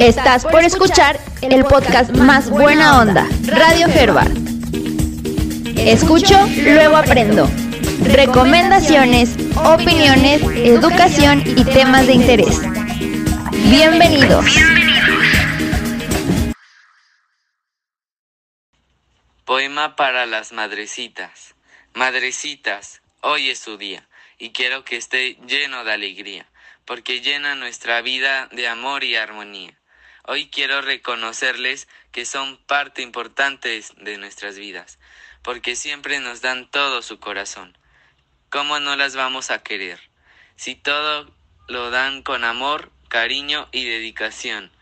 Estás por escuchar el podcast más buena onda, Radio Herbert. Escucho, luego aprendo. Recomendaciones, opiniones, educación y temas de interés. Bienvenidos. Poema para las madrecitas. Madrecitas, hoy es su día y quiero que esté lleno de alegría, porque llena nuestra vida de amor y armonía. Hoy quiero reconocerles que son parte importante de nuestras vidas, porque siempre nos dan todo su corazón. ¿Cómo no las vamos a querer? Si todo lo dan con amor, cariño y dedicación.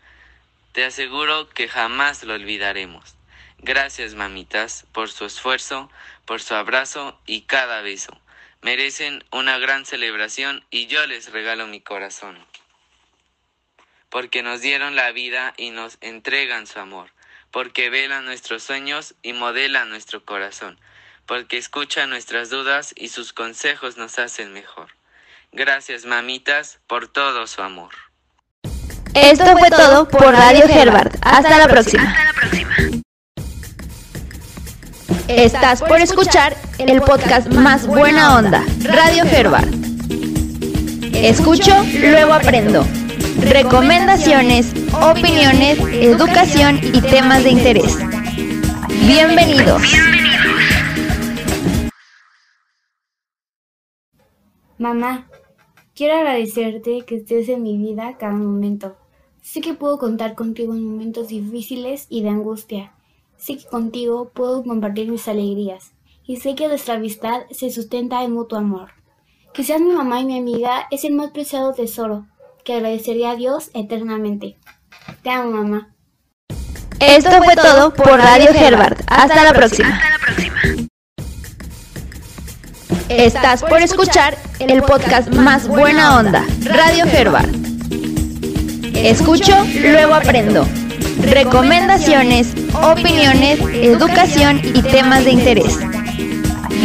Te aseguro que jamás lo olvidaremos. Gracias, mamitas, por su esfuerzo, por su abrazo y cada beso. Merecen una gran celebración y yo les regalo mi corazón. Porque nos dieron la vida y nos entregan su amor. Porque velan nuestros sueños y modelan nuestro corazón. Porque escuchan nuestras dudas y sus consejos nos hacen mejor. Gracias, mamitas, por todo su amor. Esto fue todo por Radio Herbert. Hasta la próxima. Estás por escuchar el podcast más buena onda, Radio Herbert. Escucho, luego aprendo. Recomendaciones, opiniones, educación y temas de interés. Bienvenidos. Mamá, quiero agradecerte que estés en mi vida cada momento. Sé que puedo contar contigo en momentos difíciles y de angustia. Sé que contigo puedo compartir mis alegrías. Y sé que nuestra amistad se sustenta en mutuo amor. Que seas mi mamá y mi amiga es el más preciado tesoro que agradecería a Dios eternamente. Te amo, mamá. Esto fue todo por Radio Herbert. Hasta la próxima. Estás por escuchar el podcast más buena onda, Radio Herbert. Escucho, luego aprendo. Recomendaciones, opiniones, educación y temas de interés.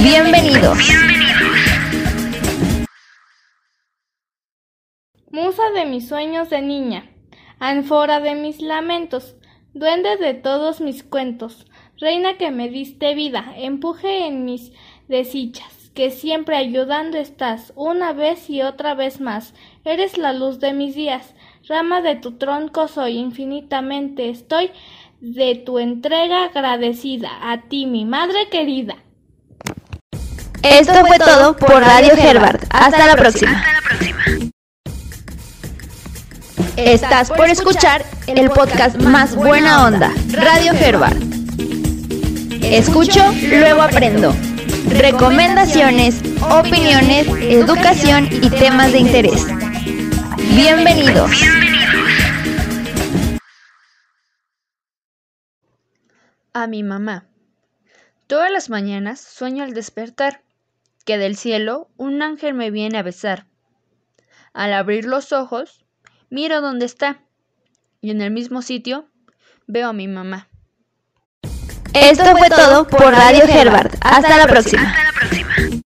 Bienvenidos. Musa de mis sueños de niña, anfora de mis lamentos, duende de todos mis cuentos, reina que me diste vida, empuje en mis desdichas, que siempre ayudando estás, una vez y otra vez más, eres la luz de mis días, rama de tu tronco soy, infinitamente estoy de tu entrega agradecida, a ti mi madre querida. Esto fue todo por Radio Herbert. Hasta la próxima. Estás por escuchar el podcast más buena onda, Radio Herbert. Escucho, luego aprendo. Recomendaciones, opiniones, educación y temas de interés. Bienvenidos. A mi mamá. Todas las mañanas sueño al despertar, que del cielo un ángel me viene a besar. Al abrir los ojos, miro dónde está, y en el mismo sitio veo a mi mamá. Esto fue todo por Radio Herbert. Hasta la próxima.